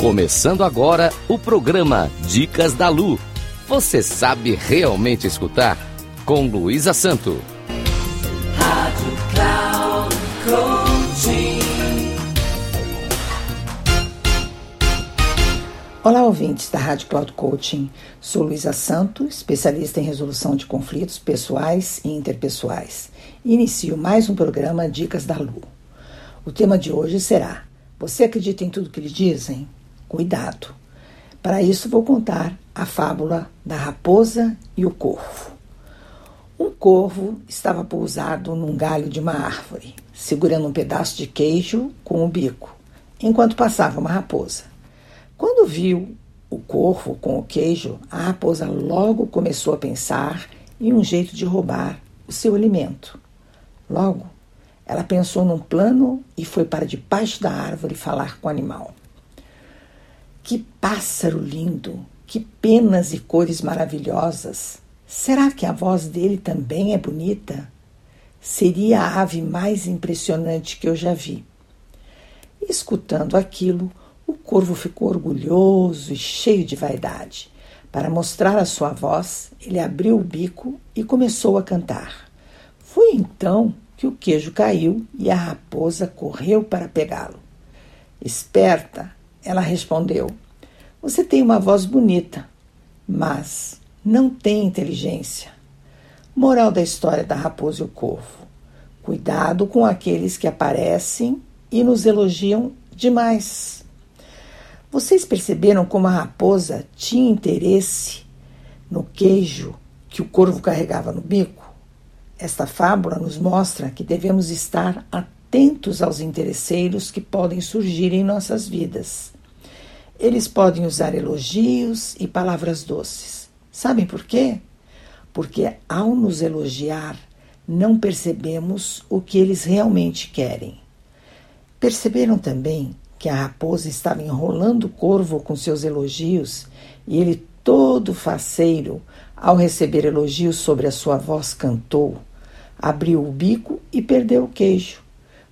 Começando agora o programa Dicas da Lu. Você sabe realmente escutar? Com Luísa Santo. Rádio Cloud Coaching. Olá, ouvintes da Rádio Cloud Coaching. Sou Luísa Santo, especialista em resolução de conflitos pessoais e interpessoais. Inicio mais um programa Dicas da Lu. O tema de hoje será: Você acredita em tudo que lhe dizem? Cuidado! Para isso, vou contar a fábula da raposa e o corvo. Um corvo estava pousado num galho de uma árvore, segurando um pedaço de queijo com o bico, enquanto passava uma raposa. Quando viu o corvo com o queijo, a raposa logo começou a pensar em um jeito de roubar o seu alimento. Logo, ela pensou num plano e foi para debaixo da árvore falar com o animal. Que pássaro lindo! Que penas e cores maravilhosas! Será que a voz dele também é bonita? Seria a ave mais impressionante que eu já vi. Escutando aquilo, o corvo ficou orgulhoso e cheio de vaidade. Para mostrar a sua voz, ele abriu o bico e começou a cantar. Foi então que o queijo caiu e a raposa correu para pegá-lo. Esperta, ela respondeu: Você tem uma voz bonita, mas não tem inteligência. Moral da história da raposa e o corvo: Cuidado com aqueles que aparecem e nos elogiam demais. Vocês perceberam como a raposa tinha interesse no queijo que o corvo carregava no bico? Esta fábula nos mostra que devemos estar atentos aos interesseiros que podem surgir em nossas vidas. Eles podem usar elogios e palavras doces. Sabem por quê? Porque ao nos elogiar, não percebemos o que eles realmente querem. Perceberam também que a raposa estava enrolando o corvo com seus elogios e ele, todo faceiro, ao receber elogios sobre a sua voz, cantou, abriu o bico e perdeu o queijo.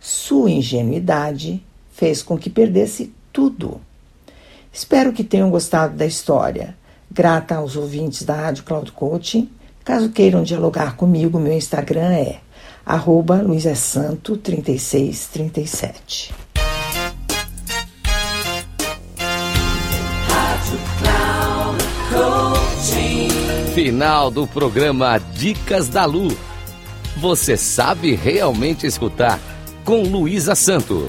Sua ingenuidade fez com que perdesse tudo. Espero que tenham gostado da história. Grata aos ouvintes da Rádio Cloud Coaching. Caso queiram dialogar comigo, meu Instagram é arroba luisasanto3637. Rádio Cloud Coaching. Final do programa Dicas da Lu. Você sabe realmente escutar? Com Luísa Santo.